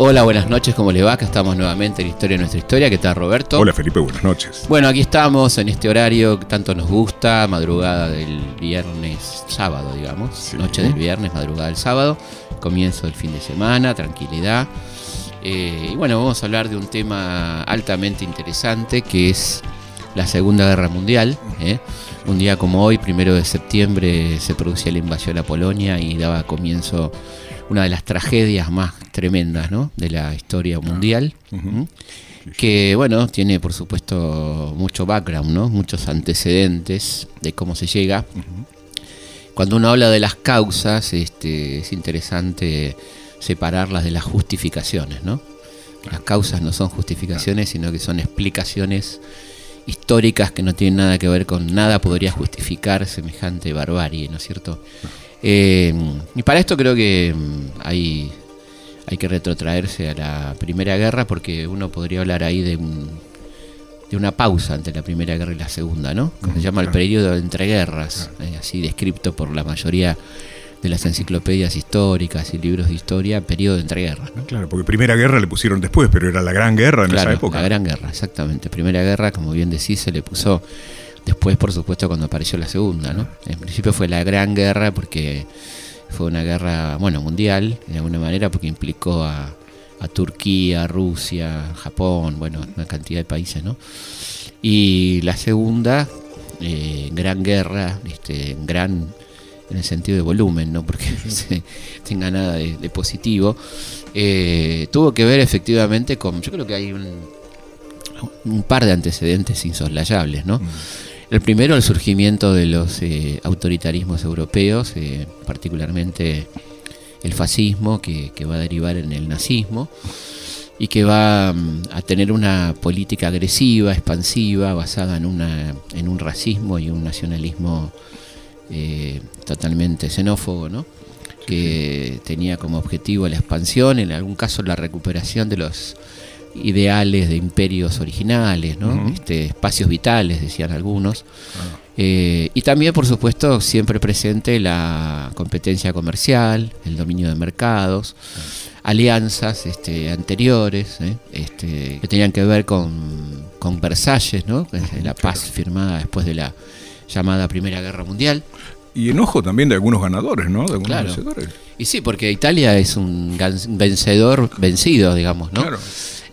Hola, buenas noches, ¿cómo le va? Acá estamos nuevamente en Historia de Nuestra Historia. ¿Qué tal, Roberto? Hola, Felipe, buenas noches. Bueno, aquí estamos en este horario que tanto nos gusta, madrugada del viernes, sábado, digamos. Sí. Noche del viernes, madrugada del sábado, comienzo del fin de semana, tranquilidad. Eh, y bueno, vamos a hablar de un tema altamente interesante que es la Segunda Guerra Mundial. ¿eh? Un día como hoy, primero de septiembre, se producía la invasión a Polonia y daba comienzo una de las tragedias más tremendas ¿no? de la historia mundial. Que bueno, tiene por supuesto mucho background, ¿no? muchos antecedentes de cómo se llega. Cuando uno habla de las causas, este, es interesante separarlas de las justificaciones, ¿no? Las causas no son justificaciones, sino que son explicaciones históricas que no tienen nada que ver con nada podría justificar semejante barbarie, ¿no es cierto? Eh, y para esto creo que mm, hay, hay que retrotraerse a la Primera Guerra porque uno podría hablar ahí de, un- de una pausa entre la Primera Guerra y la Segunda, ¿no? Que se llama el periodo de entreguerras, eh, así descrito por la mayoría de las enciclopedias históricas y libros de historia, periodo de entreguerras, ¿no? Claro, porque Primera Guerra le pusieron después, pero era la Gran Guerra en Claro, esa época. la Gran Guerra, exactamente. Primera Guerra, como bien decís, se le puso después, por supuesto, cuando apareció la Segunda, ¿no? En principio fue la Gran Guerra porque fue una guerra, bueno, mundial, de alguna manera, porque implicó a, a Turquía, Rusia, Japón, bueno, una cantidad de países, ¿no? Y la Segunda, eh, Gran Guerra, este, gran en el sentido de volumen, no porque se tenga nada de, de positivo, eh, tuvo que ver efectivamente con, yo creo que hay un, un par de antecedentes insoslayables, ¿no? El primero, el surgimiento de los eh, autoritarismos europeos, eh, particularmente el fascismo, que, que va a derivar en el nazismo, y que va mm, a tener una política agresiva, expansiva, basada en, una, en un racismo y un nacionalismo eh, totalmente xenófobo, ¿no? que tenía como objetivo la expansión, en algún caso la recuperación de los ideales de imperios originales, ¿no? Este, espacios vitales, decían algunos. Eh, y también, por supuesto, siempre presente la competencia comercial, el dominio de mercados, alianzas este, anteriores, ¿eh? este, que tenían que ver con, con Versalles, ¿no? que es la paz firmada después de la llamada Primera Guerra Mundial. Y enojo también de algunos ganadores, ¿no? De algunos Claro. vencedores. Y sí, porque Italia es un vencedor vencido, digamos, ¿no? Claro.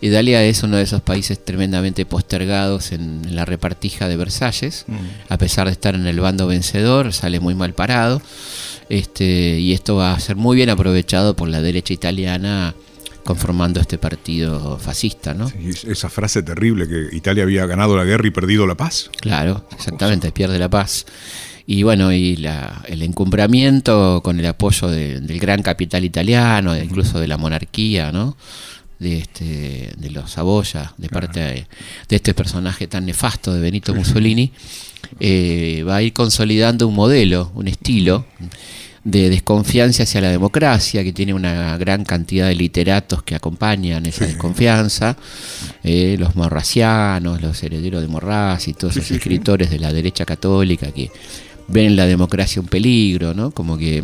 Italia es uno de esos países tremendamente postergados en, la repartija de Versalles, Mm. a pesar de estar en el bando vencedor, sale muy mal parado, este, y esto va a ser muy bien aprovechado por la derecha italiana conformando este partido fascista, ¿no? Sí, esa frase terrible que Italia había ganado la guerra y perdido la paz. Claro, exactamente, pierde la paz. Y bueno, y la- el encumbramiento con el apoyo de- del gran capital italiano, incluso de la monarquía, ¿no? De, este, de los Saboya, de parte de, de este personaje tan nefasto de Benito Mussolini, eh, va a ir consolidando un modelo, un estilo de desconfianza hacia la democracia, que tiene una gran cantidad de literatos que acompañan esa desconfianza, eh, los morracianos, los herederos de Morraz y todos esos escritores de la derecha católica que ven en la democracia un peligro, ¿no? Como que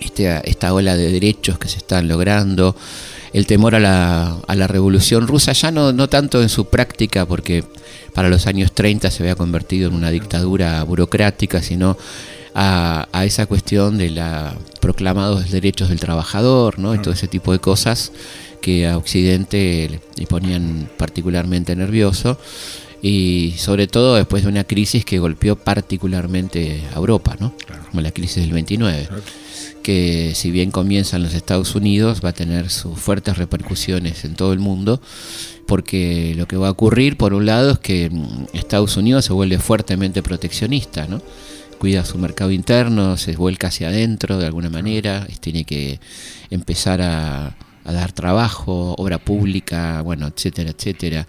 este- esta ola de derechos que se están logrando, el temor a la, a la revolución rusa, ya no, no tanto en su práctica, porque para los años 30 se había convertido en una dictadura burocrática, sino a, a esa cuestión de la proclamados derechos del trabajador, ¿no? Y todo ese tipo de cosas que a Occidente le, le ponían particularmente nervioso y sobre todo después de una crisis que golpeó particularmente a Europa, ¿no? Como la crisis del 29 que si bien comienza en los Estados Unidos, va a tener sus fuertes repercusiones en todo el mundo, porque lo que va a ocurrir, por un lado, es que mm, Estados Unidos se vuelve fuertemente proteccionista, ¿no? Cuida su mercado interno, se vuelca hacia adentro de alguna manera, tiene que empezar a, a dar trabajo, obra pública, bueno, etcétera, etcétera.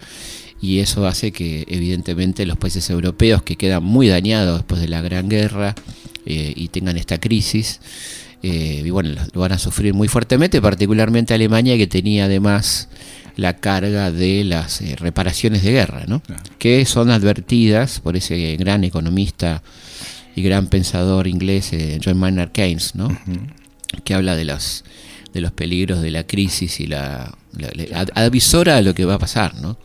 y eso hace que evidentemente los países europeos que quedan muy dañados después de la Gran Guerra eh, y tengan esta crisis, eh, y bueno, lo van a sufrir muy fuertemente, particularmente Alemania que tenía además la carga de las eh, reparaciones de guerra, ¿no? que son advertidas por ese gran economista y gran pensador inglés John Maynard Keynes, ¿no? que habla de los de los peligros de la crisis y la, avisora de lo que va a pasar, ¿no?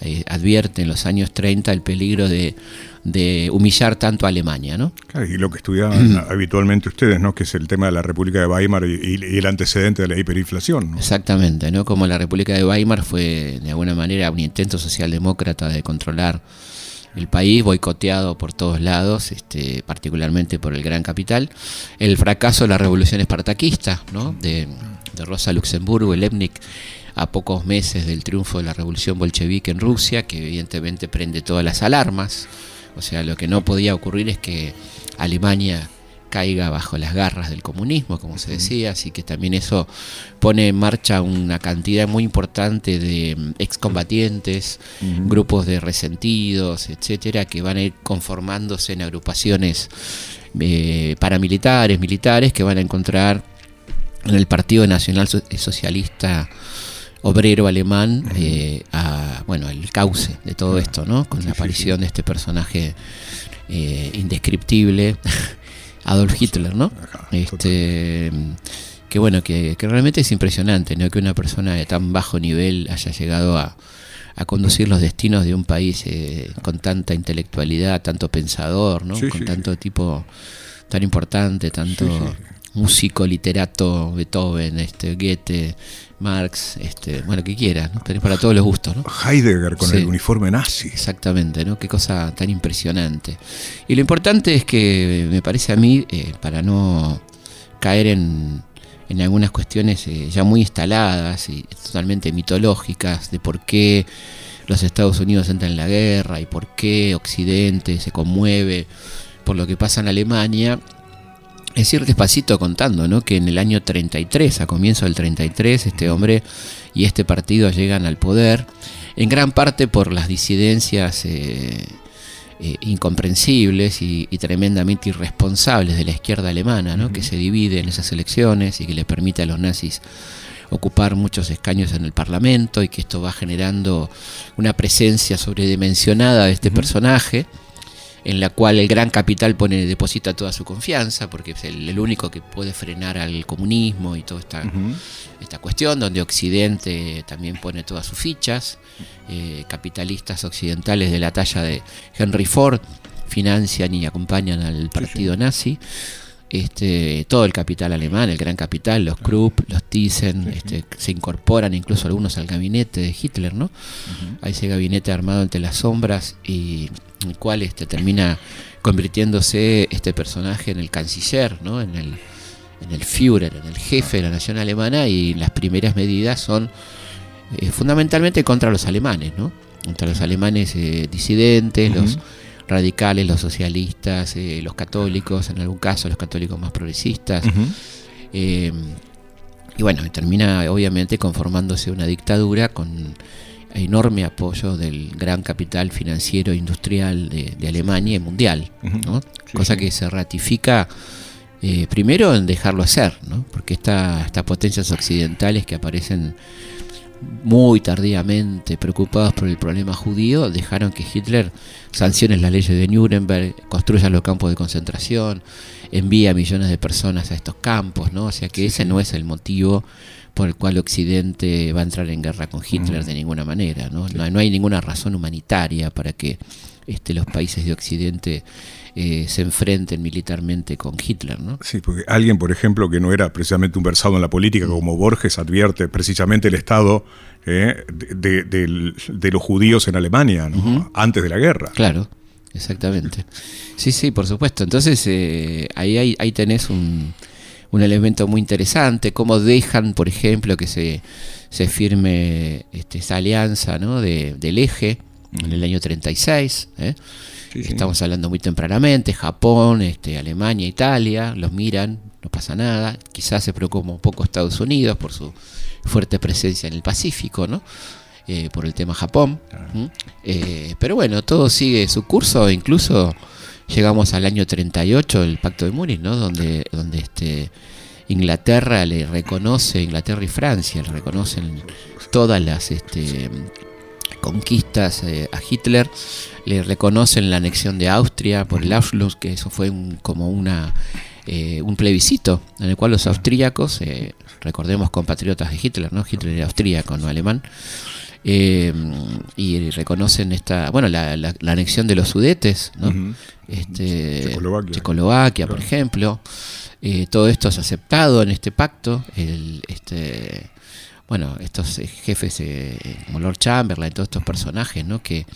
Eh, advierte en los años 30 el peligro de, humillar tanto a Alemania, ¿no? y lo que estudiaban habitualmente ustedes, ¿no? Que es el tema de la República de Weimar y, el antecedente de la hiperinflación. Exactamente, ¿no? Como la República de Weimar fue de alguna manera un intento socialdemócrata de controlar el país boicoteado por todos lados, este, particularmente por el gran capital. El fracaso de la revolución espartaquista, ¿no? de, Rosa Luxemburgo, el Leibniz, a pocos meses del triunfo de la revolución bolchevique en Rusia, que evidentemente prende todas las alarmas. O sea, lo que no podía ocurrir es que Alemania caiga bajo las garras del comunismo, como se decía, así que también eso pone en marcha una cantidad muy importante de mm, excombatientes, grupos de resentidos, etcétera, que van a ir conformándose en agrupaciones eh, paramilitares, militares, que van a encontrar en el Partido Nacional Socialista Obrero Alemán eh, a, bueno, el cauce de todo esto, ¿no? Con la aparición de este personaje eh, indescriptible Adolf Hitler, ¿no? Este, que bueno, que, realmente es impresionante, ¿no? Que una persona de tan bajo nivel haya llegado a, conducir los destinos de un país eh, con tanta intelectualidad, tanto pensador, ¿no? con tanto tipo tan importante, tanto músico, literato, Beethoven, este, Goethe, Marx, este, bueno, que quiera, ¿no? tenés para todos los gustos. ¿no? Heidegger con el uniforme nazi. Exactamente, ¿no? Qué cosa tan impresionante. Y lo importante es que me parece a mí, eh, para no caer en, en algunas cuestiones eh, ya muy instaladas y totalmente mitológicas de por qué los Estados Unidos entran en la guerra y por qué Occidente se conmueve por lo que pasa en Alemania, es ir despacito contando, ¿no? Que en el año 33, a comienzo del 33, este hombre y este partido llegan al poder, en gran parte por las disidencias eh, eh, incomprensibles y, tremendamente irresponsables de la izquierda alemana, ¿no? Que se divide en esas elecciones y que le permite a los nazis ocupar muchos escaños en el Parlamento y que esto va generando una presencia sobredimensionada de este personaje en la cual el gran capital pone deposita toda su confianza, porque es el, único que puede frenar al comunismo y toda esta, esta cuestión, donde Occidente también pone todas sus fichas, eh, capitalistas occidentales de la talla de Henry Ford financian y acompañan al partido nazi. Este, todo el capital alemán, el gran capital, los Krupp, los Thyssen, este, se incorporan incluso algunos al gabinete de Hitler, ¿no? A ese gabinete armado entre las sombras y el cual este, termina convirtiéndose este personaje en el canciller, ¿no? en, el, en el Führer, en el jefe de la nación alemana y las primeras medidas son eh, fundamentalmente contra los alemanes, ¿no? contra los alemanes eh, disidentes, los radicales, los socialistas, eh, los católicos, en algún caso los católicos más progresistas. y bueno, termina obviamente conformándose una dictadura con enorme apoyo del gran capital financiero e industrial de, Alemania y mundial, cosa que se ratifica eh, primero en dejarlo hacer, ¿no? porque estas potencias occidentales que aparecen muy tardíamente preocupados por el problema judío, dejaron que Hitler sancione las leyes de Nuremberg, construya los campos de concentración, envía millones de personas a estos campos, ¿no? O sea que ese no es el motivo por el cual Occidente va a entrar en guerra con Hitler de ninguna manera. ¿no? No, hay ninguna razón humanitaria para que este, los países de Occidente eh, se enfrenten militarmente con Hitler. ¿no? Sí, porque alguien, por ejemplo, que no era precisamente un versado en la política como Borges, advierte precisamente el estado eh, de, los judíos en Alemania, antes de la guerra. Claro. Exactamente. Sí, sí, por supuesto. Entonces, eh, ahí, ahí tenés un, un elemento muy interesante, cómo dejan, por ejemplo, que se, se firme este, esa alianza ¿no? de, del eje en el año 36. ¿eh? Estamos hablando muy tempranamente, Japón, este, Alemania, Italia, los miran, no pasa nada. Quizás se preocupa un poco Estados Unidos por su fuerte presencia en el Pacífico, ¿no? eh, por el tema Japón. Eh, pero bueno, todo sigue su curso, incluso llegamos al año 38, el Pacto de Múnich, ¿no? donde, donde este, Inglaterra le reconoce, Inglaterra y Francia le reconocen todas las este, conquistas eh, a Hitler, le reconocen la anexión de Austria por el Anschluss, que eso fue como una eh, un plebiscito en el cual los austríacos, eh, recordemos compatriotas de Hitler, ¿no? Hitler era austríaco, no alemán, eh, y reconocen esta, bueno, la, anexión de los Sudetes, ¿no? este, Checoslovaquia, por ejemplo. todo esto es aceptado en este pacto. El, este, bueno, estos jefes como Lord Chamberlain, todos estos personajes, ¿no? Que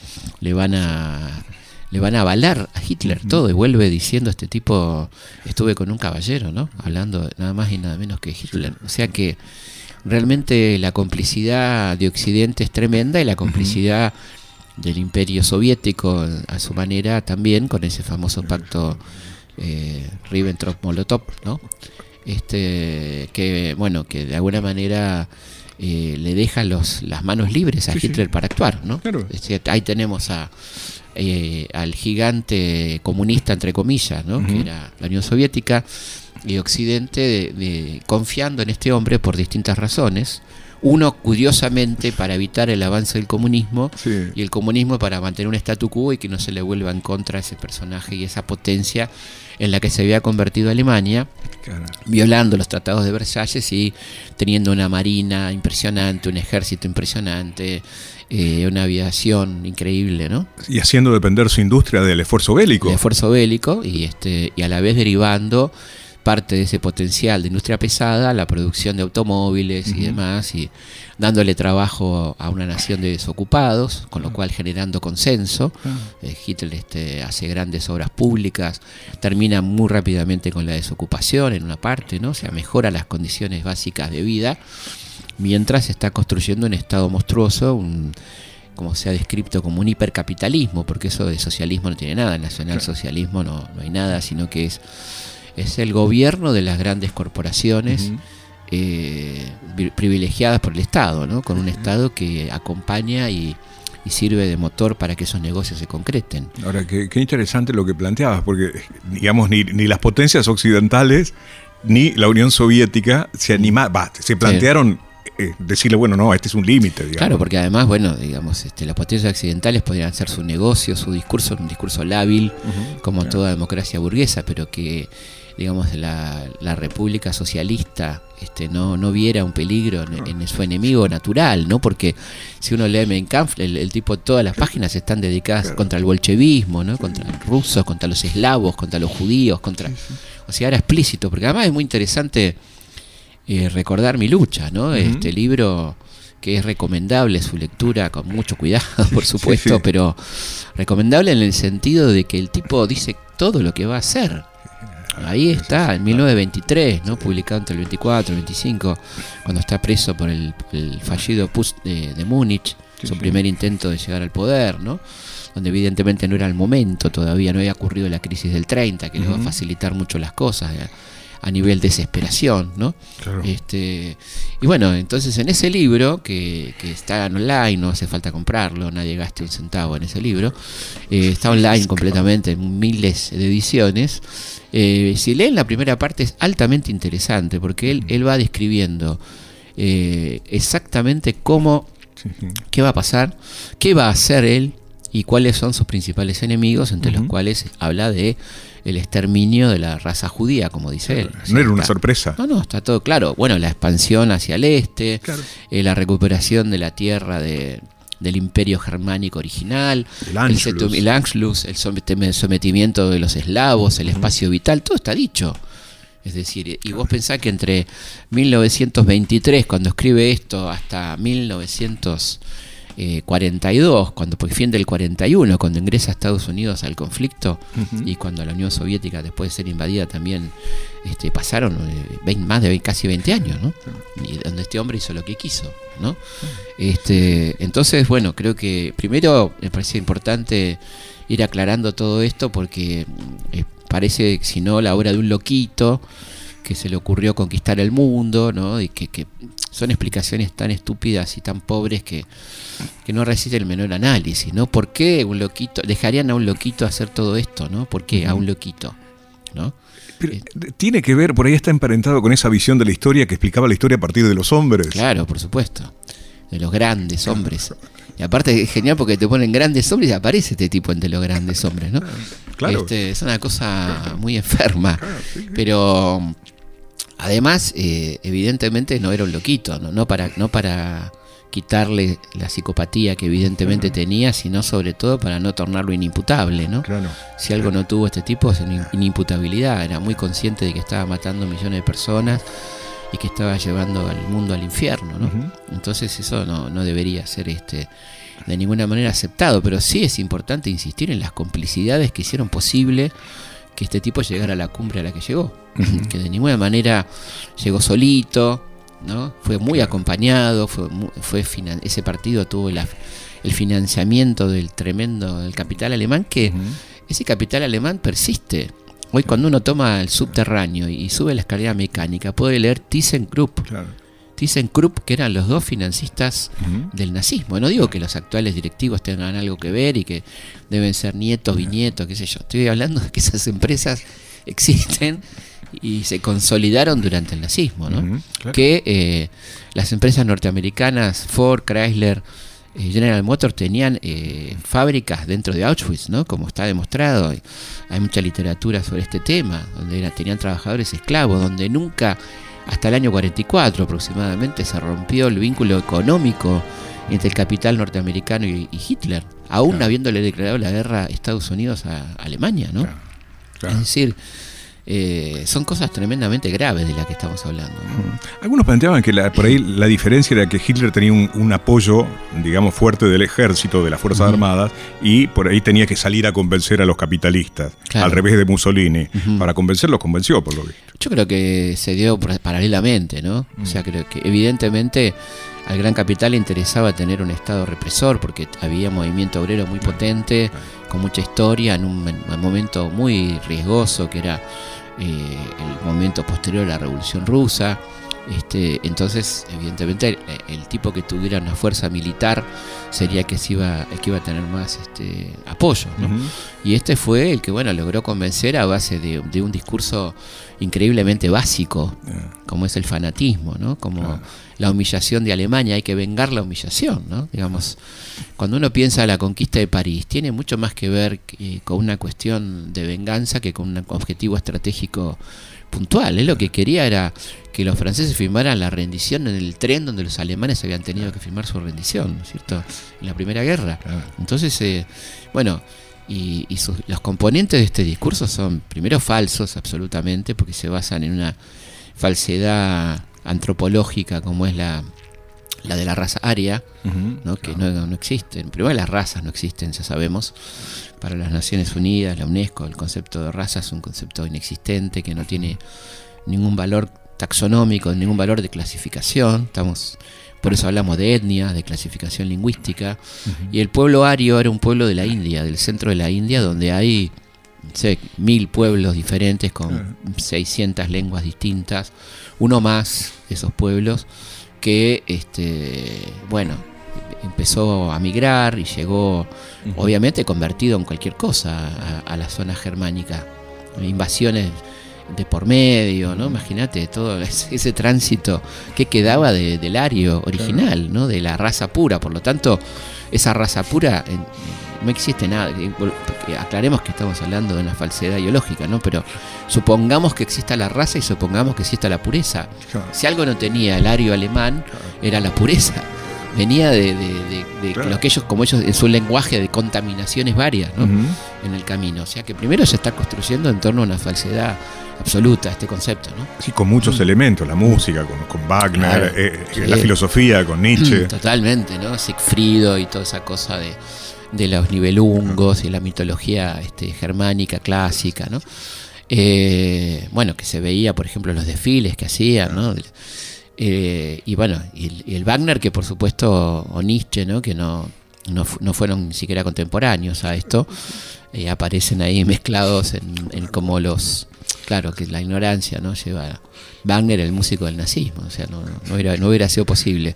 le van a le van a avalar a Hitler todo y vuelve diciendo este tipo estuve con un caballero, ¿no? Hablando nada más y nada menos que Hitler. O sea que realmente la complicidad de Occidente es tremenda y la complicidad del imperio soviético a su manera también con ese famoso pacto eh, Ribbentrop-Molotov, ¿no? Este, que bueno, que de alguna manera eh, le deja los, las manos libres a Hitler para actuar, ¿no? ahí tenemos a eh, al gigante comunista, entre comillas, ¿no? que era la Unión Soviética, y Occidente confiando en este hombre por distintas razones. Uno, curiosamente, para evitar el avance del comunismo, y el comunismo para mantener un statu quo y que no se le vuelva en contra ese personaje y esa potencia en la que se había convertido Alemania, violando los tratados de Versalles y teniendo una marina impresionante, un ejército impresionante, eh, una aviación increíble, ¿no? Y haciendo depender su industria del esfuerzo bélico. El esfuerzo bélico y, este, y a la vez derivando parte de ese potencial de industria pesada, la producción de automóviles y demás, y dándole trabajo a una nación de desocupados, con lo cual generando consenso. Eh, Hitler este, hace grandes obras públicas, termina muy rápidamente con la desocupación en una parte, ¿no? O sea, mejora las condiciones básicas de vida mientras se está construyendo un Estado monstruoso, un, como se ha descrito como un hipercapitalismo, porque eso de socialismo no tiene nada, nacionalsocialismo no, no hay nada, sino que es, es el gobierno de las grandes corporaciones. Eh, privilegiadas por el Estado, ¿no? con un Estado que acompaña y, sirve de motor para que esos negocios se concreten. Ahora, qué, interesante lo que planteabas, porque digamos, ni, ni, las potencias occidentales ni la Unión Soviética se animaban, se plantearon eh, decirle, bueno, no, este es un límite. Claro, porque además, bueno, digamos, este, las potencias occidentales podrían hacer su negocio, su discurso, un discurso lábil, como toda democracia burguesa, pero que, digamos, la, la República Socialista este, no, no viera un peligro en, su enemigo natural, ¿no? Porque si uno lee Mein Kampf, el, tipo, todas las páginas están dedicadas contra el bolchevismo, ¿no? Contra los rusos, contra los eslavos, contra los judíos, contra... O sea, era explícito, porque además es muy interesante eh, recordar mi lucha, ¿no? Este libro que es recomendable su lectura con mucho cuidado, por supuesto, pero recomendable en el sentido de que el tipo dice todo lo que va a hacer. Ahí está, en 1923, ¿no? publicado entre el 24 y el 25, cuando está preso por el, fallido Putsch de, Múnich, su primer intento de llegar al poder, ¿no? donde evidentemente no era el momento, todavía no había ocurrido la crisis del 30, que le va a facilitar mucho las cosas a nivel desesperación, ¿no? Este, y bueno, entonces en ese libro, que, está online, no hace falta comprarlo, nadie gaste un centavo en ese libro, eh, está online completamente, en miles de ediciones. Eh, si leen la primera parte es altamente interesante, porque él, él va describiendo eh, exactamente cómo, qué va a pasar, qué va a hacer él y cuáles son sus principales enemigos, entre los cuales habla de el exterminio de la raza judía, como dice él. No era una sorpresa. No, no, está todo claro. Bueno, la expansión hacia el este, eh, la recuperación de la tierra de, del imperio germánico original, el Anschluss, el, el, sometimiento de los eslavos, el espacio vital, todo está dicho. Es decir, y vos pensás que entre 1923, cuando escribe esto, hasta 1900 eh, 42, cuando por fin del 41, cuando ingresa a Estados Unidos al conflicto y cuando la Unión Soviética después de ser invadida también este, pasaron eh, más de casi 20 años, ¿no? Y donde este hombre hizo lo que quiso, ¿no? Este, entonces, bueno, creo que primero me parece importante ir aclarando todo esto porque eh, parece, si no, la obra de un loquito que se le ocurrió conquistar el mundo, ¿no? Y que, que son explicaciones tan estúpidas y tan pobres que, que no resisten el menor análisis, ¿no? ¿Por qué un loquito, dejarían a un loquito hacer todo esto, ¿no? ¿Por qué a un loquito, ¿no? Pero, tiene que ver, por ahí está emparentado con esa visión de la historia que explicaba la historia a partir de los hombres. Claro, por supuesto. De los grandes hombres. Y aparte es genial porque te ponen grandes hombres y aparece este tipo entre los grandes hombres, ¿no? Claro. Este, es una cosa muy enferma. Pero además, eh, evidentemente no era un loquito, ¿no? No, para, no para quitarle la psicopatía que evidentemente tenía, sino sobre todo para no tornarlo inimputable, ¿no? Claro. Si algo no tuvo este tipo es una inimputabilidad, era muy consciente de que estaba matando millones de personas y que estaba llevando al mundo al infierno, ¿no? Entonces eso no, no debería ser este de ninguna manera aceptado, pero sí es importante insistir en las complicidades que hicieron posible que este tipo llegara a la cumbre a la que llegó, que de ninguna manera llegó solito, ¿no? Fue muy acompañado, fue, fue finan- ese partido tuvo la- el financiamiento del tremendo del capital alemán que ese capital alemán persiste. Hoy cuando uno toma el subterráneo y sube la escalera mecánica puede leer ThyssenKrupp, Claro. ThyssenKrupp que eran los dos financistas del nazismo. No digo que los actuales directivos tengan algo que ver y que deben ser nietos, bisnietos, qué sé yo. Estoy hablando de que esas empresas existen y se consolidaron durante el nazismo, ¿no? Claro. Que eh, las empresas norteamericanas, Ford, Chrysler, eh, General Motors tenían eh, fábricas dentro de Auschwitz, ¿no? Como está demostrado. Hay mucha literatura sobre este tema, donde era- tenían trabajadores esclavos, donde nunca, hasta el año 44 aproximadamente, se rompió el vínculo económico entre el capital norteamericano y, y Hitler, aún Claro. habiéndole declarado la guerra a Estados Unidos a Alemania, ¿no? Claro. Es decir, eh, son cosas tremendamente graves de las que estamos hablando. ¿no? Algunos planteaban que la- por ahí la diferencia era que Hitler tenía un, un apoyo, digamos, fuerte del ejército, de las Fuerzas Armadas, y por ahí tenía que salir a convencer a los capitalistas, Claro. al revés de Mussolini. Ujú. Para convencerlos, convenció, por lo visto. Yo creo que se dio paralelamente, ¿no? O sea, creo que evidentemente al gran capital le interesaba tener un Estado represor porque había movimiento obrero muy potente, con mucha historia, en un, en un momento muy riesgoso que era eh, el momento posterior a la Revolución Rusa. Este, entonces, evidentemente, el, el tipo que tuviera una fuerza militar sería que se iba, el que iba a tener más este, apoyo. ¿no? Y este fue el que bueno logró convencer a base de, de un discurso increíblemente básico, como es el fanatismo, ¿no? Como Claro. la humillación de Alemania, hay que vengar la humillación, ¿no? Digamos, cuando uno piensa en la conquista de París, tiene mucho más que ver que- con una cuestión de venganza que con un objetivo estratégico puntual. Él lo que quería era que los franceses firmaran la rendición en el tren donde los alemanes habían tenido que firmar su rendición, ¿no es cierto? En la Primera Guerra. Entonces, eh, bueno, y, y sus- los componentes de este discurso son primero falsos absolutamente, porque se basan en una falsedad antropológica como es la, la de la raza aria. ¿no? que no, no existen. Primero las razas no existen, ya sabemos. Para las Naciones Unidas, la UNESCO, el concepto de raza es un concepto inexistente que no tiene ningún valor taxonómico, ningún valor de clasificación. Estamos, por eso hablamos de etnia, de clasificación lingüística. Y el pueblo ario era un pueblo de la India, del centro de la India, donde hay no sé, mil pueblos diferentes con 600 lenguas distintas, uno más de esos pueblos que, este, bueno, empezó a migrar y llegó, obviamente, convertido en cualquier cosa a, a la zona germánica. Invasiones de por medio, ¿no? Imagínate todo ese, ese tránsito que quedaba de- del ario original, ¿no? De la raza pura. Por lo tanto, esa raza pura en- no existe nada. Eh, Aclaremos que estamos hablando de una falsedad ideológica, ¿no? Pero supongamos que exista la raza y supongamos que exista la pureza. Si algo no tenía el ario alemán, era la pureza. Venía de, de- de- de Claro. lo que ellos, como ellos, en su lenguaje de contaminaciones varias, ¿no? En el camino. O sea que primero se está construyendo en torno a una falsedad absoluta este concepto, ¿no? Sí, con muchos elementos, la música, con, con Wagner, Mm. Claro. eh, Sí. la filosofía, con Nietzsche. Totalmente, ¿no? Sigfrido y toda esa cosa de, de los nivelungos y la mitología este, germánica clásica, ¿no? Eh, bueno, que se veía, por ejemplo, los desfiles que hacían, ¿no? Eh, y bueno, y el, y el Wagner, que por supuesto, o Nietzsche, ¿no? Que no, no, no fueron ni siquiera contemporáneos a esto, eh, aparecen ahí mezclados en, en como los claro, que la ignorancia no lleva a Wagner, el músico del nazismo, o sea, no, no, hubiera, no hubiera sido posible.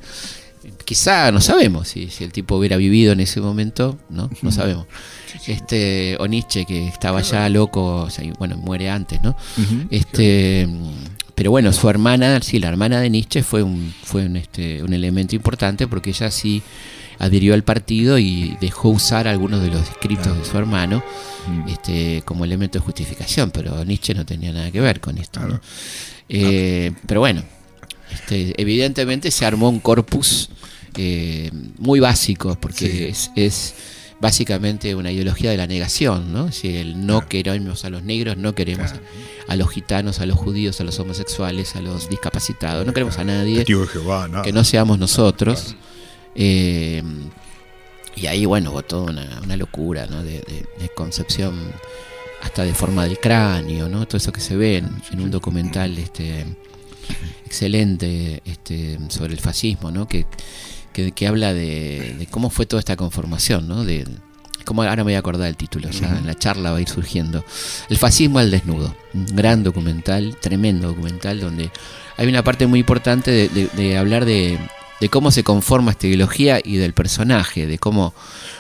Quizá no sabemos si, si el tipo hubiera vivido en ese momento, no, no sabemos. Este, o Nietzsche, que estaba ya loco, o sea, y, bueno, muere antes, ¿no? Este, pero bueno, su hermana, sí, la hermana de Nietzsche fue un, fue un, este, un elemento importante porque ella sí adhirió al partido y dejó usar algunos de los escritos de su hermano este, como elemento de justificación, pero Nietzsche no tenía nada que ver con esto. ¿no? Eh, pero bueno, este, evidentemente se armó un corpus eh, muy básico, porque es, es básicamente una ideología de la negación, ¿no? Si el no queremos a los negros, no queremos a, a los gitanos, a los judíos, a los homosexuales, a los discapacitados, no queremos a nadie Jehová, nada. que no seamos nosotros. Eh, y ahí, bueno, hubo toda una, una locura ¿no? de, de- de concepción hasta de forma del cráneo, ¿no? Todo eso que se ve en, en un documental este, excelente este, sobre el fascismo, ¿no? Que, que, que habla de, de cómo fue toda esta conformación, ¿no? De, como ahora me voy a acordar el título, ya en la charla va a ir surgiendo. El fascismo al desnudo, un gran documental, tremendo documental, donde hay una parte muy importante de, de- de hablar de, de cómo se conforma esta ideología y del personaje, de cómo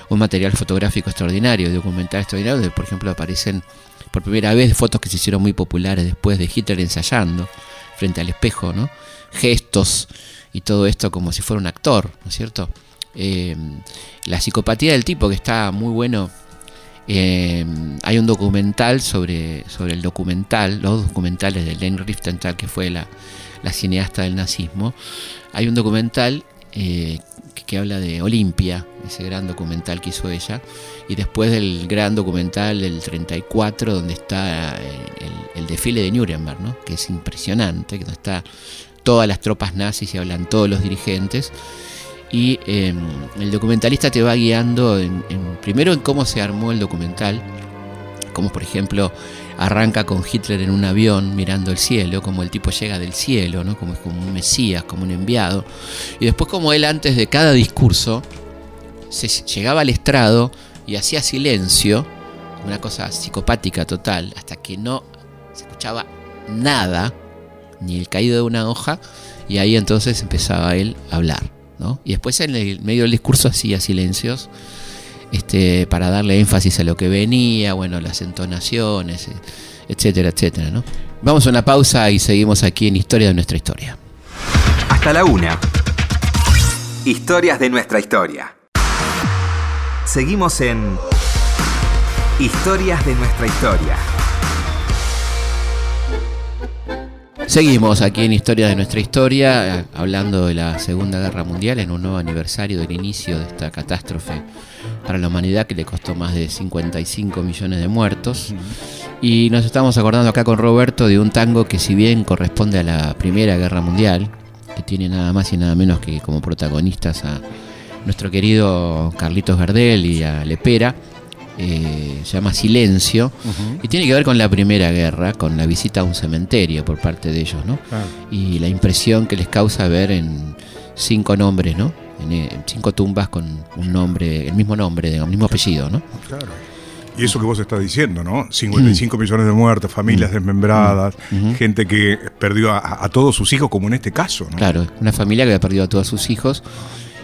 un material fotográfico extraordinario, documental extraordinario, donde por ejemplo aparecen por primera vez fotos que se hicieron muy populares después de Hitler ensayando frente al espejo, ¿no? Gestos y todo esto como si fuera un actor, ¿no es cierto? Eh, la psicopatía del tipo que está muy bueno. Eh, hay un documental sobre, sobre el documental, los documentales de Lene Riefenstahl, que fue la, la cineasta del nazismo. Hay un documental eh, que, habla de Olimpia, ese gran documental que hizo ella, y después del gran documental del 34, donde está el, desfile de Nuremberg, ¿no? que es impresionante, que está todas las tropas nazis y hablan todos los dirigentes. Y eh, el documentalista te va guiando en- primero en cómo se armó el documental, como por ejemplo arranca con Hitler en un avión mirando el cielo, como el tipo llega del cielo, ¿no? como, como un mesías, como un enviado, y después como él antes de cada discurso se llegaba al estrado y hacía silencio, una cosa psicopática total, hasta que no se escuchaba nada, ni el caído de una hoja, y ahí entonces empezaba él a hablar. ¿no? Y después en el medio del discurso hacía silencios este, para darle énfasis a lo que venía, bueno, las entonaciones, etcétera, etcétera. ¿no? Vamos a una pausa y seguimos aquí en Historia de nuestra historia. Hasta la una. Historias de nuestra historia. Seguimos en Historias de nuestra historia. Seguimos aquí en Historia de nuestra historia, eh, hablando de la Segunda Guerra Mundial en un nuevo aniversario del inicio de esta catástrofe para la humanidad que le costó más de 55 millones de muertos. Y nos estamos acordando acá con Roberto de un tango que si bien corresponde a la Primera Guerra Mundial, que tiene nada más y nada menos que como protagonistas a nuestro querido Carlitos Gardel y a Lepera, eh, se llama Silencio, y tiene que ver con la Primera Guerra, con la visita a un cementerio por parte de ellos, ¿no? Y la impresión que les causa ver en cinco nombres, ¿no? En, eh, en cinco tumbas con un nombre, el mismo nombre, el mismo apellido, ¿no? Claro. Y eso que vos estás diciendo, ¿no? 55 millones de muertos, familias desmembradas, gente que perdió a, a todos sus hijos, como en este caso, ¿no? Claro, una familia que había perdido a todos sus hijos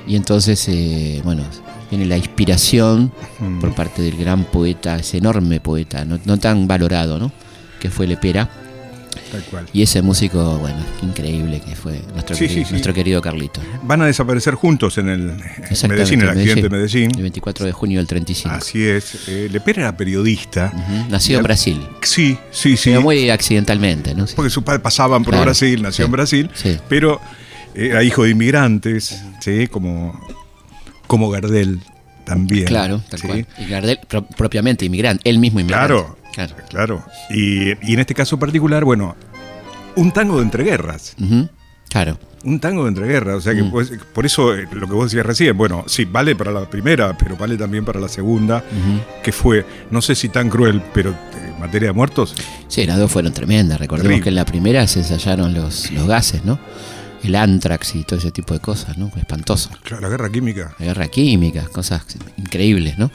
y entonces, eh, bueno, viene la inspiración Mm. por parte del gran poeta, ese enorme poeta, no, no tan valorado, ¿no? Que fue Lepera. Tal cual. Y ese músico, bueno, increíble que fue nuestro, Sí, querido, sí, sí. nuestro querido Carlito. Van a desaparecer juntos en el en Medellín, el accidente de El Medellín. 24 de junio del 35. Así es. Eh, Lepera era periodista. Nacido en Brasil. Sí, sí, sí. Pero muy accidentalmente, ¿no? Porque sus padres pasaban por Claro, Brasil, nació en Brasil, sí. pero era hijo de inmigrantes, ¿sí? como, como Gardel también. Claro, tal ¿sí? cual. Y Gardel, pro- propiamente inmigrante, él mismo inmigrante. Claro, Claro. claro. Y, y en este caso particular, bueno, un tango de entreguerras. Claro. Un tango de entreguerras, o sea que Mm. pues, por eso eh, lo que vos decías recién, bueno, sí, vale para la primera, pero vale también para la segunda, que fue, no sé si tan cruel, pero eh, en materia de muertos, Sí, las dos fueron tremendas. Recordemos Terrible. que en la primera se ensayaron los, los gases, ¿no? El antrax y todo ese tipo de cosas, ¿no? Espantoso. claro, la guerra química. La guerra química, cosas increíbles, ¿no?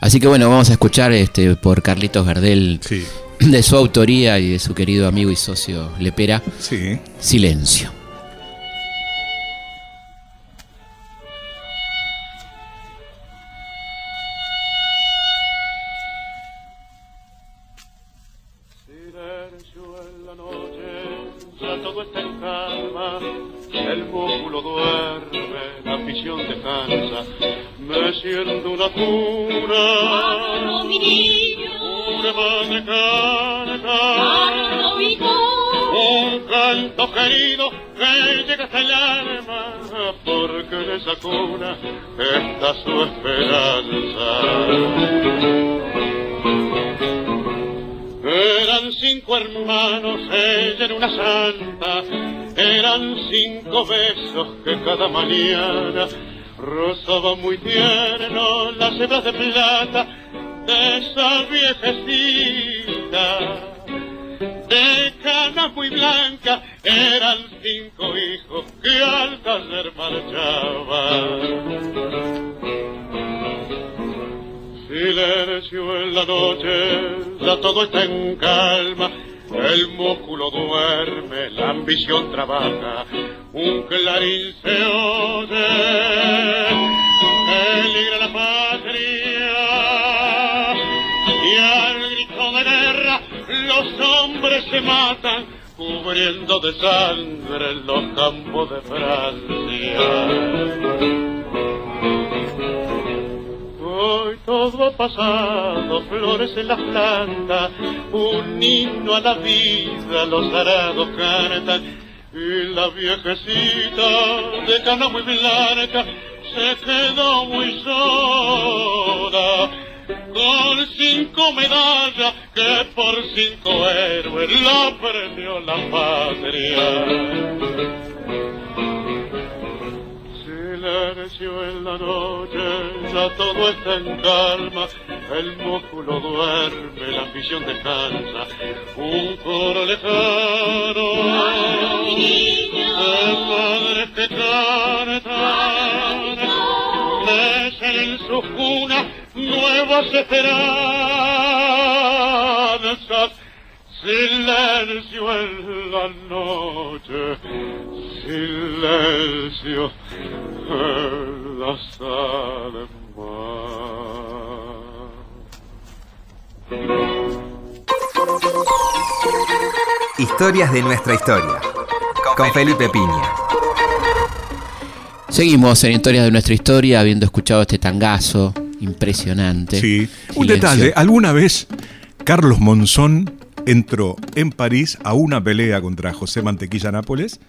Así que bueno, vamos a escuchar este por Carlitos Gardel Sí. de su autoría y de su querido amigo y socio Lepera, Sí. Silencio cada mañana rozaba muy tierno las hebras de plata de esa viejecita. De cana muy blanca eran cinco hijos que al taller marchaban. Silencio en la noche, ya todo está en calma. El músculo duerme, la ambición trabaja, de sangre los campos de Francia. Hoy todo ha pasado, flores en las plantas, un himno a la vida, los arados cantan, y la viejecita de cana muy blanca se quedó muy sola, con cinco medallas que por cinco héroes la premió la patria. Silencio en la noche, ya todo está en calma, el músculo duerme, la ambición descansa, un coro lejano de padres que cantan, en sus cunas nuevas esperanzas, silencio en la noche, silencio en las almas. Historias de nuestra historia. Con Felipe Piña. Seguimos en Historias de nuestra historia, habiendo escuchado este tangazo impresionante. Sí. Un detalle, alguna vez Carlos Monzón entró en París a una pelea contra José Mantequilla Nápoles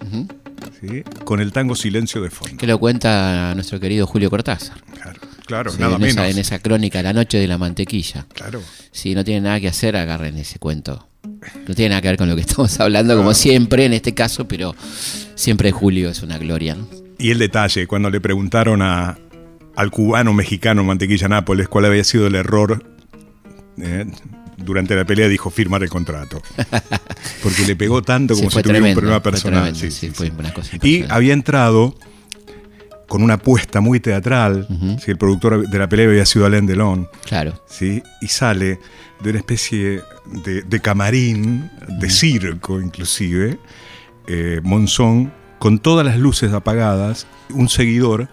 ¿sí? con el tango Silencio de fondo. Que lo cuenta nuestro querido Julio Cortázar. Claro, claro Sí, nada en, menos. esa, en esa crónica, La Noche de la Mantequilla. Claro. Si no tiene nada que hacer, agarren ese cuento. No tiene nada que ver con lo que estamos hablando, como siempre en este caso, pero siempre Julio es una gloria. ¿no? Y el detalle, cuando le preguntaron a, al cubano mexicano Mantequilla Nápoles cuál había sido el error eh, durante la pelea, dijo firmar el contrato. Porque le pegó tanto como si tuviera un problema personal. tremendo, Sí, sí, fue una cosa Y había entrado con una apuesta muy teatral. ¿sí? El productor de la pelea había sido Alain Delon. Claro. ¿sí? y sale de una especie de, de camarín, de circo inclusive, eh, Monzón, con todas las luces apagadas, un seguidor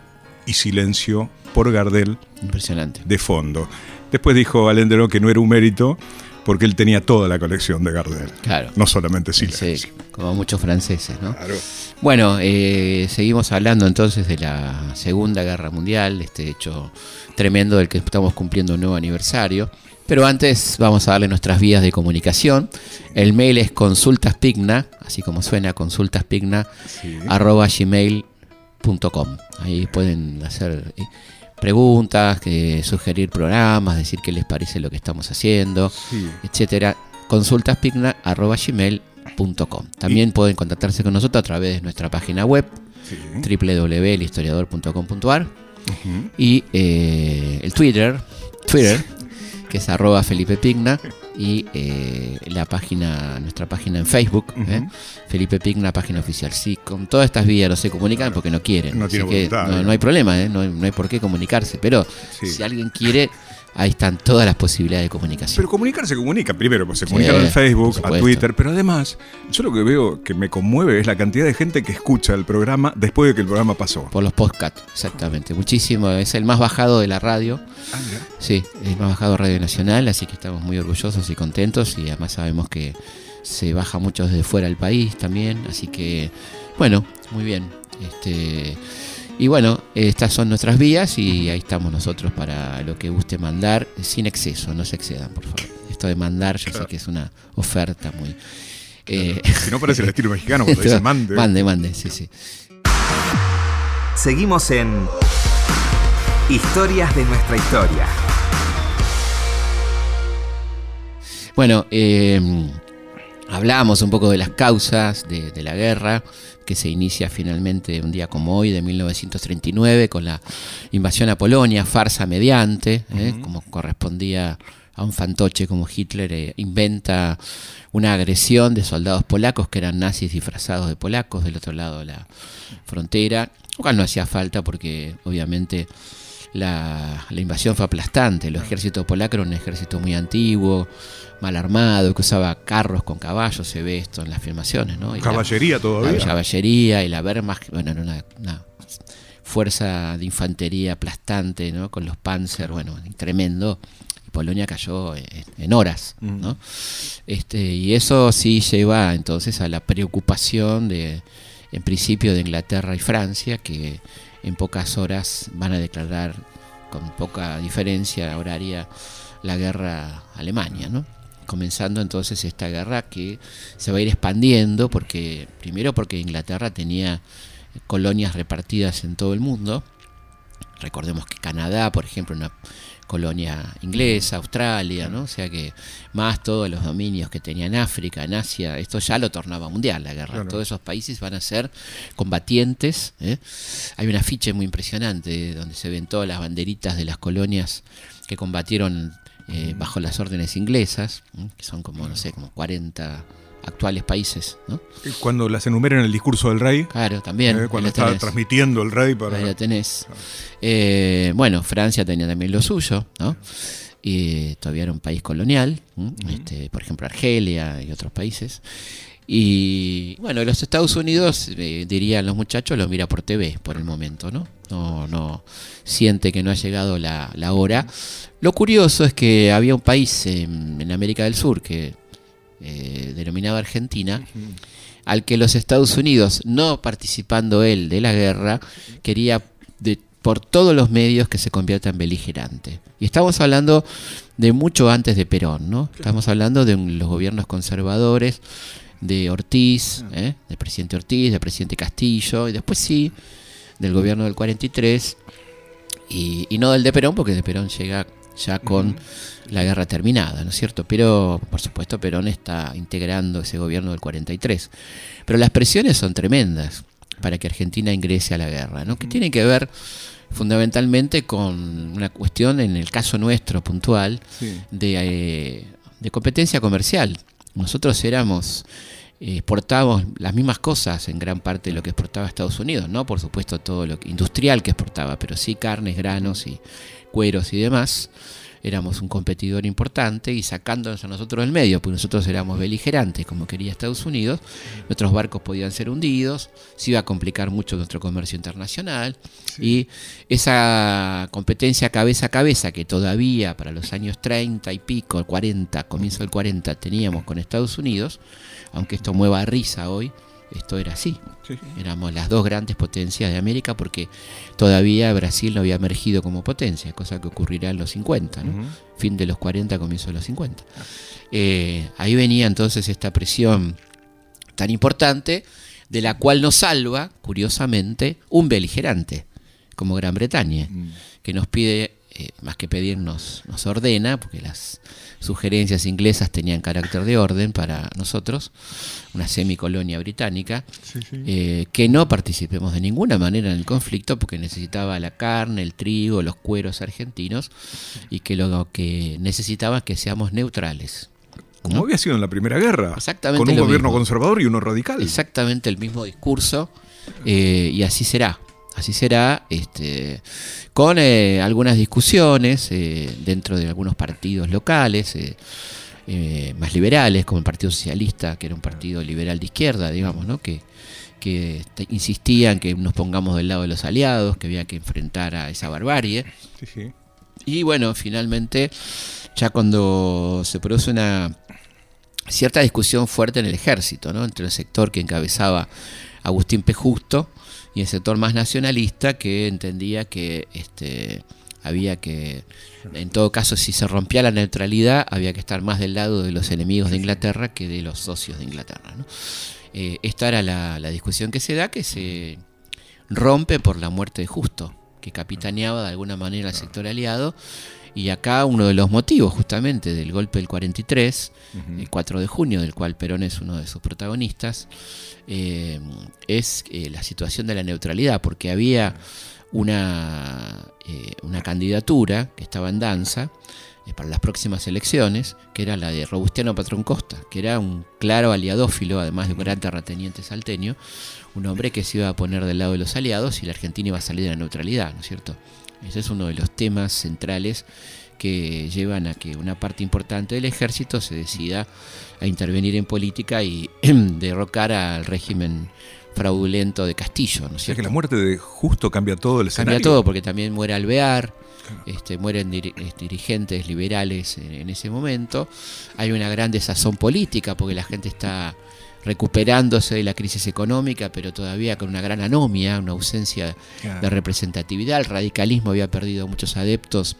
y silencio por Gardel Impresionante. de fondo. Después dijo Alain Delon que no era un mérito porque él tenía toda la colección de Gardel, Claro. no solamente Sí, silencio. como muchos franceses, ¿no? Claro. Bueno, eh, seguimos hablando entonces de la Segunda Guerra Mundial, este hecho tremendo del que estamos cumpliendo un nuevo aniversario. Pero antes vamos a darle nuestras vías de comunicación. El mail es consultaspigna, así como suena, consultaspigna, Sí. arroba Ahí pueden hacer eh, preguntas, que sugerir programas, decir qué les parece lo que estamos haciendo, Sí. etcétera. Consultaspigna arroba gmail.com. También pueden contactarse con nosotros a través de nuestra página web Sí. www.elhistoriador.com.ar y eh, el Twitter, Twitter, que es arroba Felipe Pigna y eh, la página, nuestra página en Facebook, ¿eh? Felipe Pigna, página oficial. Sí, con todas estas vías no se comunican porque no quieren. No así que voluntad, no, hay problema, ¿eh? no, hay, no hay por qué comunicarse. Pero Sí. si alguien quiere, ahí están todas las posibilidades de comunicación. Pero comunicar se comunica. Primero, pues se comunican Sí, en Facebook, a. Twitter, pero además, yo lo que veo que me conmueve es la cantidad de gente que escucha el programa después de que el programa pasó. Por los podcasts, exactamente. Muchísimo. Es el más bajado de la radio. Ah. Sí, el más bajado de Radio Nacional, así que estamos muy orgullosos y contentos. Y además sabemos que se baja mucho desde fuera del país también. Así que, bueno, muy bien. Este. Y bueno, estas son nuestras vías y ahí estamos nosotros para lo que guste mandar, sin exceso, no se excedan, por favor. Esto de mandar, yo sé que es una oferta muy... eh, Si no parece el estilo mexicano cuando dice mande. Mande, mande, sí, sí. Seguimos en Historias de nuestra historia. Bueno, eh, hablábamos un poco de las causas de, de la guerra, que se inicia finalmente un día como hoy, de 1939, con la invasión a Polonia, farsa mediante, eh, como correspondía a un fantoche como Hitler, eh, inventa una agresión de soldados polacos que eran nazis disfrazados de polacos del otro lado de la frontera, lo cual no hacía falta porque obviamente la, la invasión fue aplastante. El ejército polaco era un ejército muy antiguo, mal armado, que usaba carros con caballos, se ve esto en las filmaciones, ¿no? Y la- Caballería todavía. la caballería y la Wehrmacht, bueno, era una, una fuerza de infantería aplastante, ¿no? Con los Panzer, bueno, tremendo. Y Polonia cayó en, en horas, ¿no? Este, y eso sí lleva entonces a la preocupación de, en principio, de Inglaterra y Francia, que en pocas horas van a declarar con poca diferencia horaria la guerra a Alemania, ¿no? Comenzando entonces esta guerra que se va a ir expandiendo porque primero porque Inglaterra tenía colonias repartidas en todo el mundo. Recordemos que Canadá, por ejemplo, una colonia inglesa, Australia, ¿no? O sea que más todos los dominios que tenía en África, en Asia, esto ya lo tornaba mundial la guerra. Claro. Todos esos países van a ser combatientes. ¿eh? Hay un afiche muy impresionante donde se ven todas las banderitas de las colonias que combatieron eh, bajo las órdenes inglesas, ¿eh? que son como, no sé, como 40 actuales países, ¿no? Cuando las enumeran en el discurso del rey, Claro, también. eh, cuando está tenés. transmitiendo el rey para... Ahí lo tenés. Eh, bueno, Francia tenía también lo suyo, ¿no? Y todavía era un país colonial, este, por ejemplo Argelia y otros países. Y bueno, los Estados Unidos, eh, dirían los muchachos, lo mira por TV por el momento, ¿no? No, no siente que no ha llegado la, la hora. Lo curioso es que había un país en, en América del Sur que eh, denominado Argentina, al que los Estados Unidos, no participando él de la guerra, quería de- por todos los medios que se convierta en beligerante. Y estamos hablando de mucho antes de Perón, ¿no? Estamos hablando de un- los gobiernos conservadores, de Ortiz, ¿eh? del presidente Ortiz, del presidente Castillo, y después sí, del gobierno del 43, y, y no del de Perón, porque de Perón llega ya con la guerra terminada, ¿no es cierto? Pero, por supuesto, Perón está integrando ese gobierno del 43. Pero las presiones son tremendas para que Argentina ingrese a la guerra, ¿no? Que tiene que ver fundamentalmente con una cuestión, en el caso nuestro puntual, Sí. de, eh, de competencia comercial. Nosotros éramos, eh, exportábamos las mismas cosas en gran parte de lo que exportaba Estados Unidos, no por supuesto todo lo industrial que exportaba, pero sí carnes, granos y cueros y demás. Éramos un competidor importante y sacándonos a nosotros del medio, porque nosotros éramos beligerantes como quería Estados Unidos, nuestros barcos podían ser hundidos, se iba a complicar mucho nuestro comercio internacional y esa competencia cabeza a cabeza que todavía para los años 30 y pico, 40, comienzo del 40 teníamos con Estados Unidos, aunque esto mueva a risa hoy, esto era así. Sí. Éramos las dos grandes potencias de América porque todavía Brasil no había emergido como potencia, cosa que ocurrirá en los 50, ¿no? Fin de los 40, comienzo de los 50. Eh, ahí venía entonces esta presión tan importante, de la cual nos salva, curiosamente, un beligerante, como Gran Bretaña, que nos pide, eh, más que pedirnos, nos ordena, porque las sugerencias inglesas tenían carácter de orden para nosotros, una semicolonia británica, Sí, sí. eh, que no participemos de ninguna manera en el conflicto porque necesitaba la carne, el trigo, los cueros argentinos y que lo que necesitaba es que seamos neutrales. Como ¿no? había sido en la Primera Guerra. Exactamente Con un gobierno mismo. conservador y uno radical. Exactamente el mismo discurso eh, y así será. Así será, este, con eh, algunas discusiones eh, dentro de algunos partidos locales. eh, más liberales, como el Partido Socialista, que era un partido liberal de izquierda, digamos, ¿no? que, que este, insistían que nos pongamos del lado de los aliados, que había que enfrentar a esa barbarie. Sí, sí. Y bueno, finalmente, ya cuando se produce una cierta discusión fuerte en el ejército, ¿no? entre el sector que encabezaba Agustín P. Justo y el sector más nacionalista que entendía que este, había que, en todo caso, si se rompía la neutralidad, había que estar más del lado de los enemigos de Inglaterra que de los socios de Inglaterra. ¿no? Eh, esta era la, la discusión que se da, que se rompe por la muerte de Justo, que capitaneaba de alguna manera el sector aliado. Y acá uno de los motivos justamente del golpe del 43, el 4 de junio, del cual Perón es uno de sus protagonistas, eh, es eh, la situación de la neutralidad, porque había una, eh, una candidatura que estaba en danza eh, para las próximas elecciones, que era la de Robustiano Patrón Costa, que era un claro aliadófilo, además de un gran terrateniente salteño, un hombre que se iba a poner del lado de los aliados y la Argentina iba a salir de la neutralidad, ¿no es cierto? Ese es uno de los temas centrales que llevan a que una parte importante del ejército se decida a intervenir en política y derrocar al régimen fraudulento de Castillo, ¿no O es sea que la muerte de Justo cambia todo el Cambia escenario. todo porque también muere Alvear, este, mueren diri- dirigentes liberales en, en ese momento. Hay una gran desazón política porque la gente está recuperándose de la crisis económica, pero todavía con una gran anomia, una ausencia Claro. de representatividad. El radicalismo había perdido muchos adeptos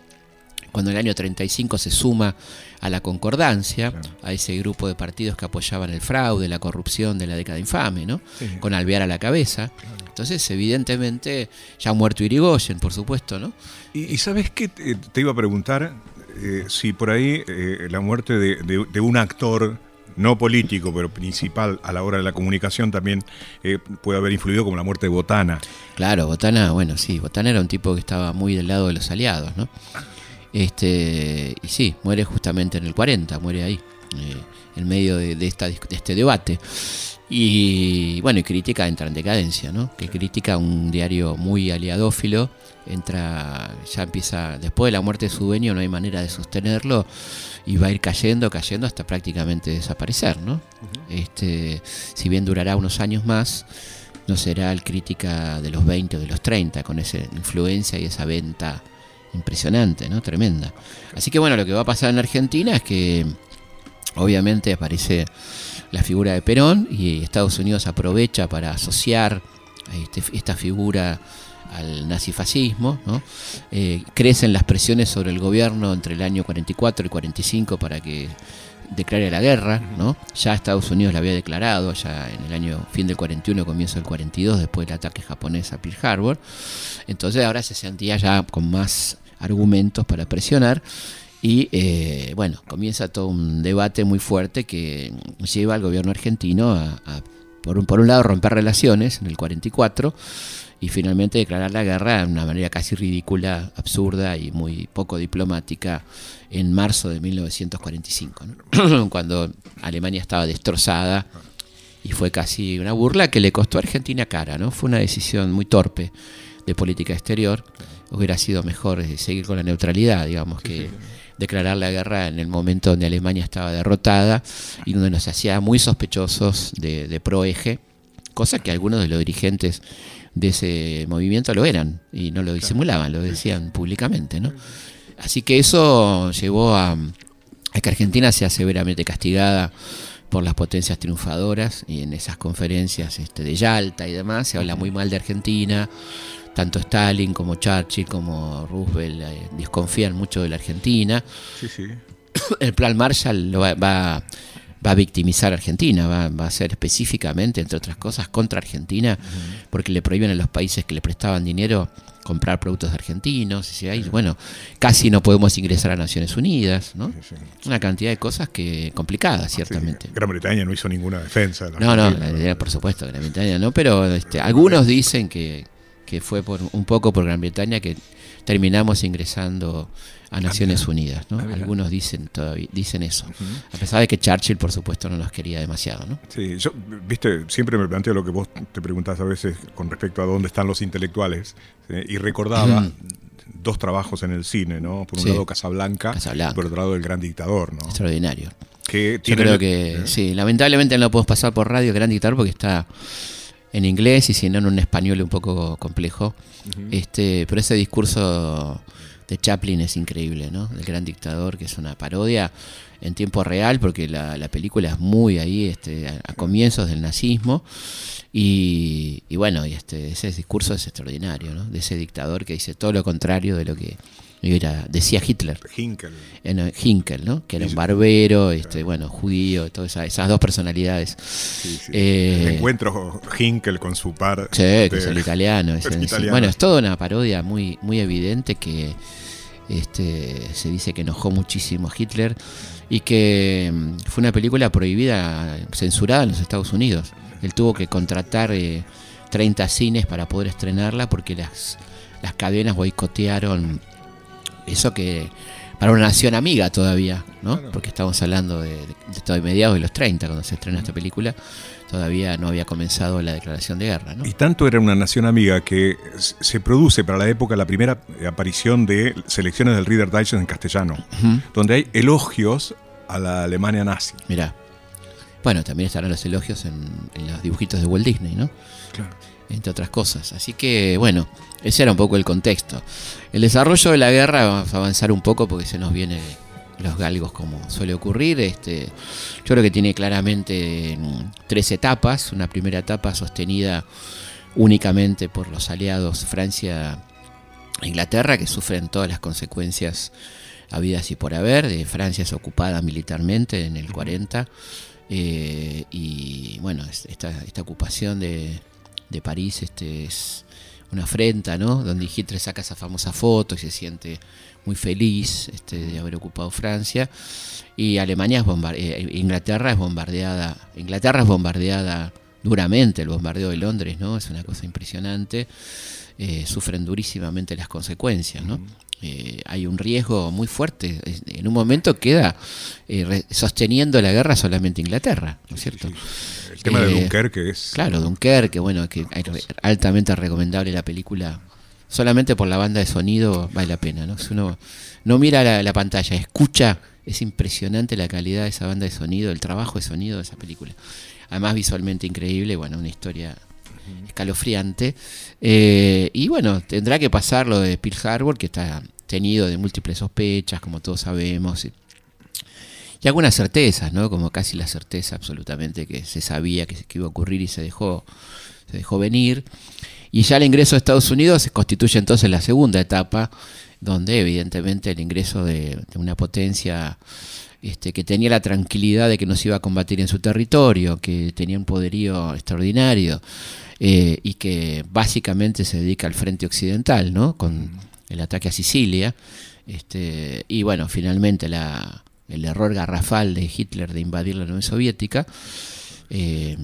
cuando en el año 35 se suma a la concordancia, Claro. a ese grupo de partidos que apoyaban el fraude, la corrupción de la década infame, ¿no? Sí. con Alvear a la cabeza. Entonces, evidentemente, ya ha muerto Irigoyen, por supuesto, ¿no? Y, y sabes qué te, te iba a preguntar Eh, si por ahí eh, la muerte de, de- de un actor no político, pero principal a la hora de la comunicación también eh, puede haber influido como la muerte de Botana. Claro, Botana, bueno, sí, Botana era un tipo que estaba muy del lado de los aliados, ¿no? Este, y sí, muere justamente en el 40, muere ahí, eh, en medio de, de esta, de este debate. Y bueno, y crítica entra en decadencia, ¿no? Que critica un diario muy aliadófilo, entra, ya empieza, después de la muerte de su dueño no hay manera de sostenerlo y va a ir cayendo, cayendo hasta prácticamente desaparecer, ¿no? Este, si bien durará unos años más, no será el crítica de los 20 o de los 30, con esa influencia y esa venta impresionante, ¿no? Tremenda. Así que bueno, lo que va a pasar en Argentina es que obviamente aparece la figura de Perón y Estados Unidos aprovecha para asociar este- esta figura al nazifascismo, ¿no? Eh, crecen las presiones sobre el gobierno entre el año 44 y 45 para que declare la guerra, ¿no? Ya Estados Unidos la había declarado, ya en el año fin del 41, comienzo del 42, después del ataque japonés a Pearl Harbor. Entonces ahora se sentía ya con más argumentos para presionar y eh, bueno, comienza todo un debate muy fuerte que lleva al gobierno argentino a, a, por, un, por un lado, romper relaciones en el 44 y finalmente declarar la guerra de una manera casi ridícula, absurda y muy poco diplomática en marzo de 1945, ¿no? cuando Alemania estaba destrozada y fue casi una burla que le costó a Argentina cara, ¿no? Fue una decisión muy torpe de política exterior. Hubiera sido mejor eh, seguir con la neutralidad, digamos, que declarar la guerra en el momento donde Alemania estaba derrotada y donde nos hacía muy sospechosos de, de proeje, cosa que algunos de los dirigentes de ese movimiento lo eran y no lo disimulaban, lo decían públicamente, ¿no? Así que eso llevó a, a que Argentina sea severamente castigada por las potencias triunfadoras y en esas conferencias este, de Yalta y demás se habla muy mal de Argentina. Tanto Stalin como Churchill como Roosevelt eh, desconfían mucho de la Argentina. Sí, sí. El plan Marshall lo va, va, va a victimizar a Argentina, va, va a ser específicamente, entre otras cosas, contra Argentina, porque le prohíben a los países que le prestaban dinero comprar productos argentinos. Y ahí, bueno, casi no podemos ingresar a Naciones Unidas, ¿no? Sí, Una cantidad de cosas que complicadas, ciertamente. Sí, Gran Bretaña no hizo ninguna defensa. de la No, no, la idea, por supuesto, Gran Bretaña no, pero este, algunos dicen que, que fue por un poco por Gran Bretaña que terminamos ingresando a Naciones Unidas. ¿no? Ah. Algunos dicen todavía dicen eso, a pesar de que Churchill, por supuesto, no nos quería demasiado. ¿no? Sí, yo, viste, siempre me planteo lo que vos te preguntás a veces con respecto a dónde están los intelectuales, ¿sí? y recordaba dos trabajos en el cine, ¿no? Por un Sí. lado Casablanca, Casablanca. y por otro lado El Gran Dictador, ¿no? Extraordinario. Que Yo creo que ¿eh? sí, lamentablemente no lo podemos pasar por radio, Gran Dictador, porque está en inglés y si no en un español un poco complejo. este Pero ese discurso de Chaplin es increíble, ¿no? Del Gran Dictador, que es una parodia en tiempo real, porque la, la película es muy ahí, este, a, a comienzos del nazismo. Y, y bueno, y este, ese discurso es extraordinario, ¿no? De ese dictador que dice todo lo contrario de lo que era, decía Hitler Hinkel. en eh, Hinkel, ¿no? Que era un barbero, este, bueno, judío, todas esas, esas dos personalidades. Sí, sí. Eh, El encuentro Hinkel con su par. Sí, de- que es el italiano. es el en sí. italiano. Bueno, es toda una parodia muy, muy evidente que este, se dice que enojó muchísimo a Hitler y que mm, fue una película prohibida, censurada en los Estados Unidos. Él tuvo que contratar eh, 30 cines para poder estrenarla porque las, las cadenas boicotearon eso que para una nación amiga todavía, ¿no? Claro. Porque estamos hablando de, de, de mediados de los 30 cuando se estrena esta película, todavía no había comenzado la declaración de guerra, ¿no? Y tanto era una nación amiga que se produce para la época la primera aparición de selecciones del Reader Digest en castellano, donde hay elogios a la Alemania nazi. Mirá. Bueno, también estarán los elogios en, en los dibujitos de Walt Disney, ¿no? Claro. Entre otras cosas. Así que, bueno, ese era un poco el contexto. El desarrollo de la guerra, vamos a avanzar un poco porque se nos viene los galgos como suele ocurrir. Este, yo creo que tiene claramente mm, tres etapas. Una primera etapa sostenida únicamente por los aliados Francia e Inglaterra, que sufren todas las consecuencias habidas y por haber. De Francia es ocupada militarmente en el 40. eh, y bueno, es- esta, esta ocupación de, de París este, es una afrenta, ¿no? Donde Hitler saca esa famosa foto y se siente muy feliz este, de haber ocupado Francia. Y Alemania es bombar- eh, Inglaterra es bombardeada. Inglaterra es bombardeada duramente, el bombardeo de Londres, ¿no? Es una cosa impresionante. Eh, sufren durísimamente las consecuencias, ¿no? Eh, hay un riesgo muy fuerte. Es- En un momento queda eh, sosteniendo la guerra solamente Inglaterra, ¿no es cierto? El tema de Eh, Dunkerque es. Claro, Dunkerque, bueno, que hay- altamente recomendable la película. Solamente por la banda de sonido vale la pena, ¿no? Si uno no mira la, la pantalla, escucha, es impresionante la calidad de esa banda de sonido, el trabajo de sonido de esa película. Además visualmente increíble, bueno, una historia escalofriante. Eh, y bueno, tendrá que pasar lo de Pearl Harbor, que está tenido de múltiples sospechas, como todos sabemos. Y, algunas certezas, ¿no? Como casi la certeza absolutamente que se sabía que, que iba a ocurrir y se dejó, se dejó venir. Y ya el ingreso a Estados Unidos se constituye entonces la segunda etapa, donde evidentemente el ingreso de, de una potencia este, que tenía la tranquilidad de que no se iba a combatir en su territorio, que tenía un poderío extraordinario eh, y que básicamente se dedica al frente occidental, ¿no? Con el ataque a Sicilia. Este, y bueno, finalmente la, el error garrafal de Hitler de invadir la Unión Soviética. eh,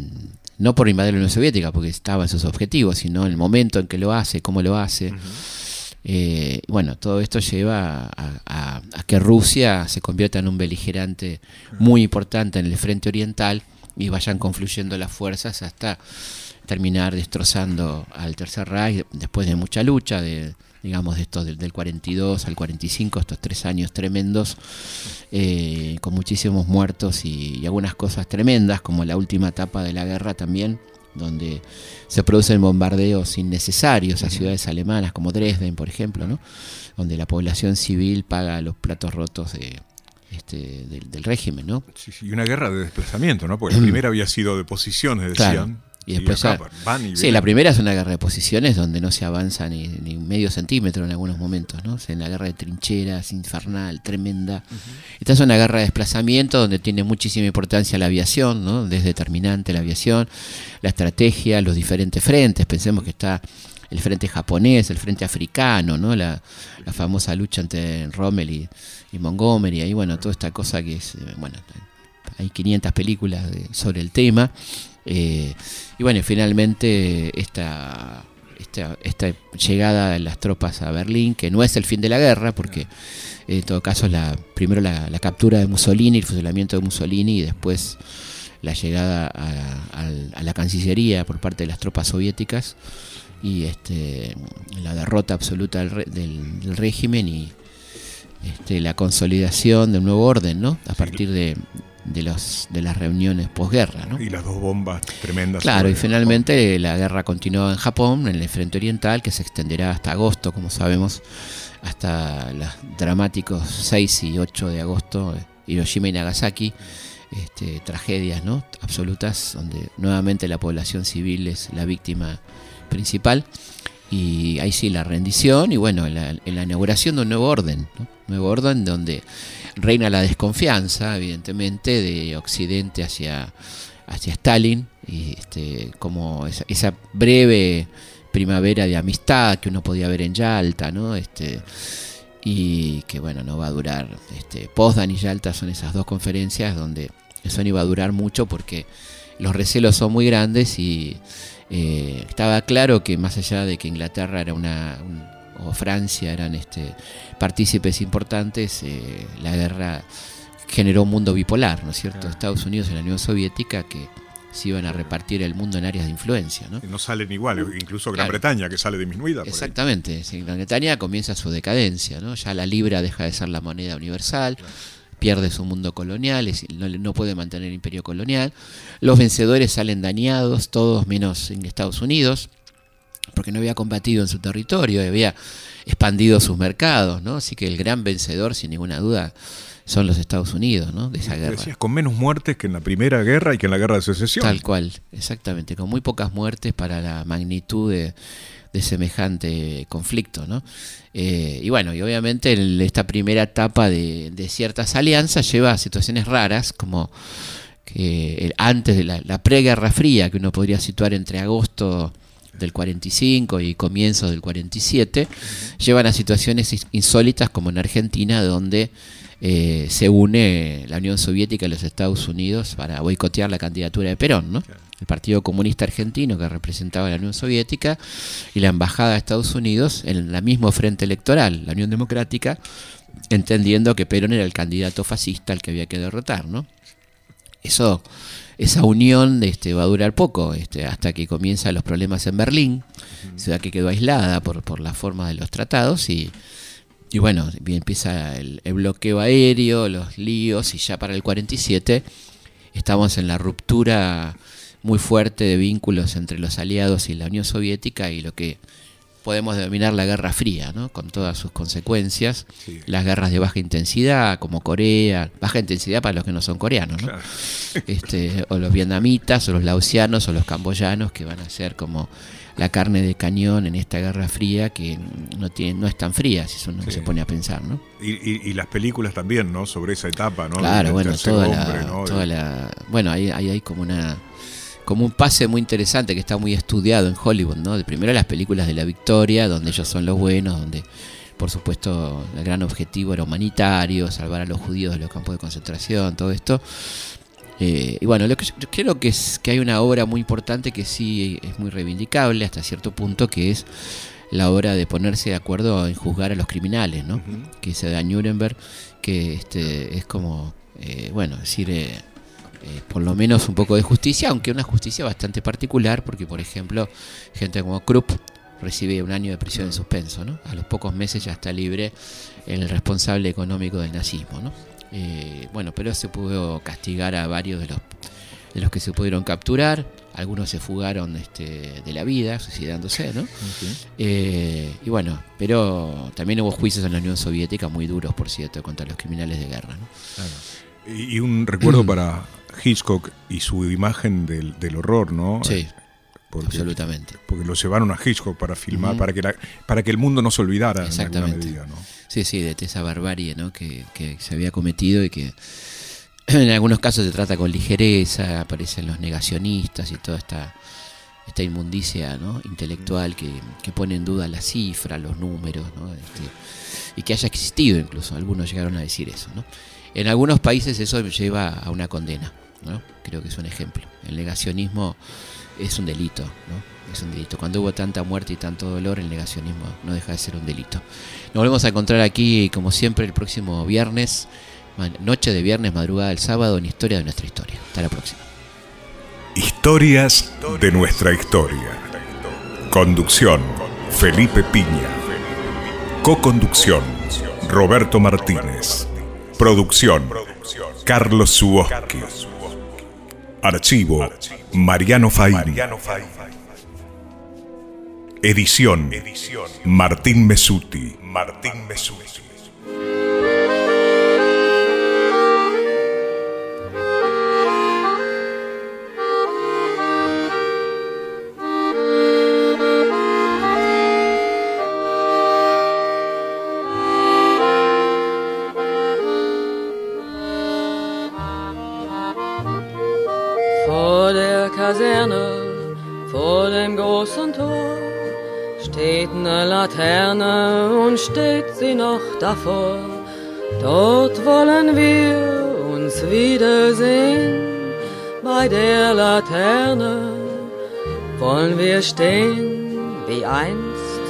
no por invadir la Unión Soviética, porque estaba en sus objetivos, sino el momento en que lo hace, cómo lo hace. Eh, bueno, todo esto lleva a, que Rusia se convierta en un beligerante muy importante en el frente oriental y vayan confluyendo las fuerzas hasta terminar destrozando al Tercer Reich después de mucha lucha, de digamos de estos del, del 42 al 45, estos tres años tremendos, eh, con muchísimos muertos y, y algunas cosas tremendas, como la última etapa de la guerra también, donde se producen bombardeos innecesarios a ciudades alemanas como Dresden, por ejemplo, ¿no? donde la población civil paga los platos rotos de, este, del, del régimen, ¿no? Sí, sí, y una guerra de desplazamiento, ¿no? Porque la primera había sido de posiciones, Claro. Y después acá ya- van y Sí, la primera es una guerra de posiciones donde no se avanza ni, ni medio centímetro en algunos momentos, ¿no? O sea, en la guerra de trincheras, infernal, tremenda. Esta es una guerra de desplazamiento donde tiene muchísima importancia la aviación, ¿no? Es determinante la aviación, la estrategia, los diferentes frentes. Pensemos que está el frente japonés, el frente africano, ¿no? La, la famosa lucha entre Rommel y, y Montgomery. Ahí, bueno, toda esta cosa que es, eh, bueno, hay 500 películas de- sobre el tema. Eh, y bueno, finalmente esta, esta, esta llegada de las tropas a Berlín, que no es el fin de la guerra, porque en todo caso la, primero la, la captura de Mussolini, el fusilamiento de Mussolini y después la llegada a, a- a la Cancillería por parte de las tropas soviéticas y este, la derrota absoluta del, del- del régimen y este, la consolidación de un nuevo orden, ¿no? A partir de, de, los, de las reuniones posguerra, ¿no? Y las dos bombas tremendas. Claro, y finalmente la guerra continuó en Japón, en el frente oriental, que se extenderá hasta agosto, como sabemos, hasta los dramáticos 6 y 8 de agosto, eh, Hiroshima y Nagasaki, este, tragedias ¿no? absolutas, donde nuevamente la población civil es la víctima principal. Y ahí sí la rendición y bueno, la, en la inauguración de un nuevo orden, ¿no? nuevo orden donde reina la desconfianza, evidentemente, de Occidente hacia, hacia Stalin y este, como esa, esa breve primavera de amistad que uno podía ver en Yalta, ¿no? Este, y que bueno, no va a durar. Este, Potsdam y Yalta son esas dos conferencias donde eso no iba a durar mucho porque los recelos son muy grandes y eh, estaba claro que más allá de que Inglaterra era una un- o Francia eran este partícipes importantes, eh, la guerra generó un mundo bipolar, ¿no es cierto? Claro. Estados Unidos y la Unión Soviética que se iban a repartir el mundo en áreas de influencia, ¿no? No salen iguales, incluso Gran Claro. Bretaña, que sale disminuida. por. Exactamente, Gran Bretaña comienza su decadencia, ¿no? Ya la libra deja de ser la moneda universal, pierde su mundo colonial, es no, no puede mantener el imperio colonial. Los vencedores salen dañados, todos menos en Estados Unidos, porque no había combatido en su territorio, había expandido sus mercados, ¿no? Así que el gran vencedor, sin ninguna duda, son los Estados Unidos, ¿no? De esa guerra. Decías, con menos muertes que en la primera guerra y que en la guerra de secesión. Tal cual, exactamente, con muy pocas muertes para la magnitud de, de semejante conflicto, ¿no? Eh, y bueno, y obviamente el- esta primera etapa de, de ciertas alianzas lleva a situaciones raras, como que el- antes de la, la preguerra fría, que uno podría situar entre agosto del 45 y comienzos del 47, llevan a situaciones ins- insólitas como en Argentina, donde eh, se une la Unión Soviética y los Estados Unidos para boicotear la candidatura de Perón, ¿no? El Partido Comunista Argentino que representaba a la Unión Soviética y la Embajada de Estados Unidos en el mismo frente electoral, la Unión Democrática, entendiendo que Perón era el candidato fascista al que había que derrotar, ¿no? Eso, esa unión este, va a durar poco, este, hasta que comienzan los problemas en Berlín, ciudad que quedó aislada por, por la forma de los tratados y, y bueno, bien empieza el, el bloqueo aéreo, los líos y ya para el 47 estamos en la ruptura muy fuerte de vínculos entre los aliados y la Unión Soviética y lo que podemos denominar la Guerra Fría, ¿no? con todas sus consecuencias, Sí. las guerras de baja intensidad, como Corea, baja intensidad para los que no son coreanos, ¿no? Claro. este, o los vietnamitas, o los laosianos, o los camboyanos, que van a ser como la carne de cañón en esta Guerra Fría, que no, tiene, no es tan fría si uno Sí. se pone a pensar, ¿no? Y, y- y las películas también, ¿no? Sobre esa etapa, ¿no? Claro, bueno, toda hombre, la, ¿no? toda la- bueno, ahí, ahí hay como una como un pase muy interesante que está muy estudiado en Hollywood, ¿no? De primero las películas de la Victoria, donde ellos son los buenos, donde por supuesto el gran objetivo era humanitario, salvar a los judíos de los campos de concentración, todo esto. Eh, y bueno, lo que yo, yo creo que es que hay una obra muy importante que sí es muy reivindicable hasta cierto punto, que es la obra de ponerse de acuerdo en juzgar a los criminales, ¿no? Que se da Nuremberg, que este es como, eh, bueno, decir, eh, eh, por lo menos un poco de justicia, aunque una justicia bastante particular, porque por ejemplo, gente como Krupp recibe un año de prisión en suspenso, ¿no? A los pocos meses ya está libre el responsable económico del nazismo, ¿no? Eh, bueno, pero se pudo castigar a varios de los de los que se pudieron capturar, algunos se fugaron este, de la vida, suicidándose, ¿no? Eh, y bueno, pero también hubo juicios en la Unión Soviética muy duros, por cierto, contra los criminales de guerra. ¿no? Y, y un recuerdo para Hitchcock y su imagen del, del horror, ¿no? Sí, Porque, absolutamente. porque lo llevaron a Hitchcock para filmar, para, que la- para que el mundo no se olvidara en alguna Exactamente. medida, ¿no? Sí, sí, de esa barbarie ¿no? que, que se había cometido y que en algunos casos se trata con ligereza, aparecen los negacionistas y toda esta, esta inmundicia ¿no? intelectual que, que pone en duda las cifras, los números, ¿no? Este, y que haya existido incluso, algunos llegaron a decir eso. ¿no? En algunos países eso lleva a una condena, ¿no? creo que es un ejemplo. El negacionismo es un delito, ¿no? es un delito. Cuando hubo tanta muerte y tanto dolor, el negacionismo no deja de ser un delito. Nos volvemos a encontrar aquí, como siempre, el próximo viernes, noche de viernes, madrugada del sábado, en Historia de nuestra historia. Hasta la próxima. Historias de nuestra historia. Conducción, Felipe Piña. Coconducción, Roberto Martínez. Producción, Carlos Suoski. Archivo, Mariano Faín. Edición, Martín Mesuti. Martín Mesuti. Steht sie noch davor. Dort wollen wir uns wiedersehen, bei der Laterne wollen wir stehen, wie einst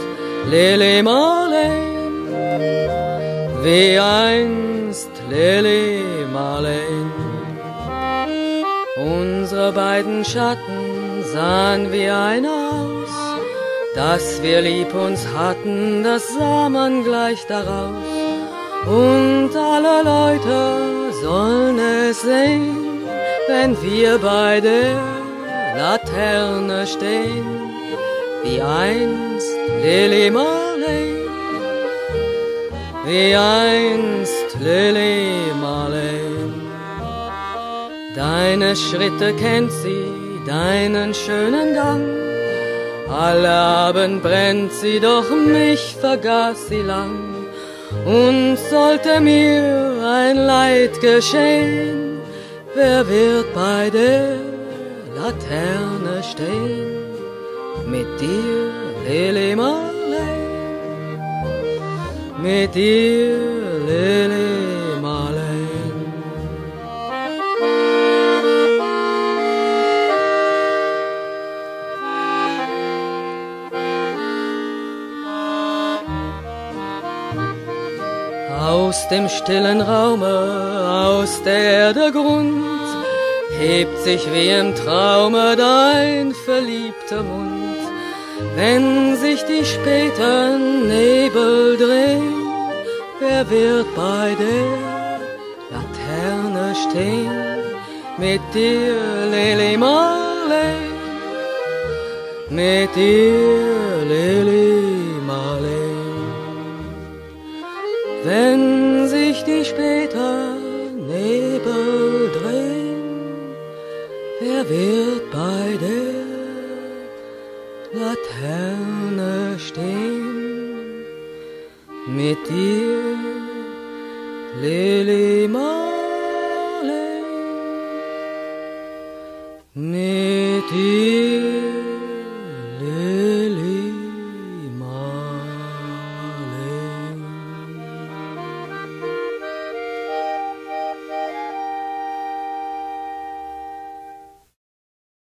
Lili Marleen, wie einst Lili Marleen. Unsere beiden Schatten sahen wie einer dass wir lieb uns hatten, das sah man gleich daraus. Und alle Leute sollen es sehen, wenn wir bei der Laterne stehen, wie einst Lili Marleen, wie einst Lili Marleen. Deine Schritte kennt sie, deinen schönen Gang. Alle Abend brennt sie, doch mich vergaß sie lang. Und sollte mir ein Leid geschehen, wer wird bei der Laterne stehen? Mit dir, Lili Marleen, mit dir, Lili Aus dem stillen Raume, aus der Erde Grund, hebt sich wie im Traume dein verliebter Mund. Wenn sich die späten Nebel drehen, wer wird bei der Laterne stehen? Mit dir, Lili Marleen, mit dir, Lili Wenn sich die später Nebel drehen, wer wird bei der Laterne stehen? Mit dir, Lili Marleen, mit dir.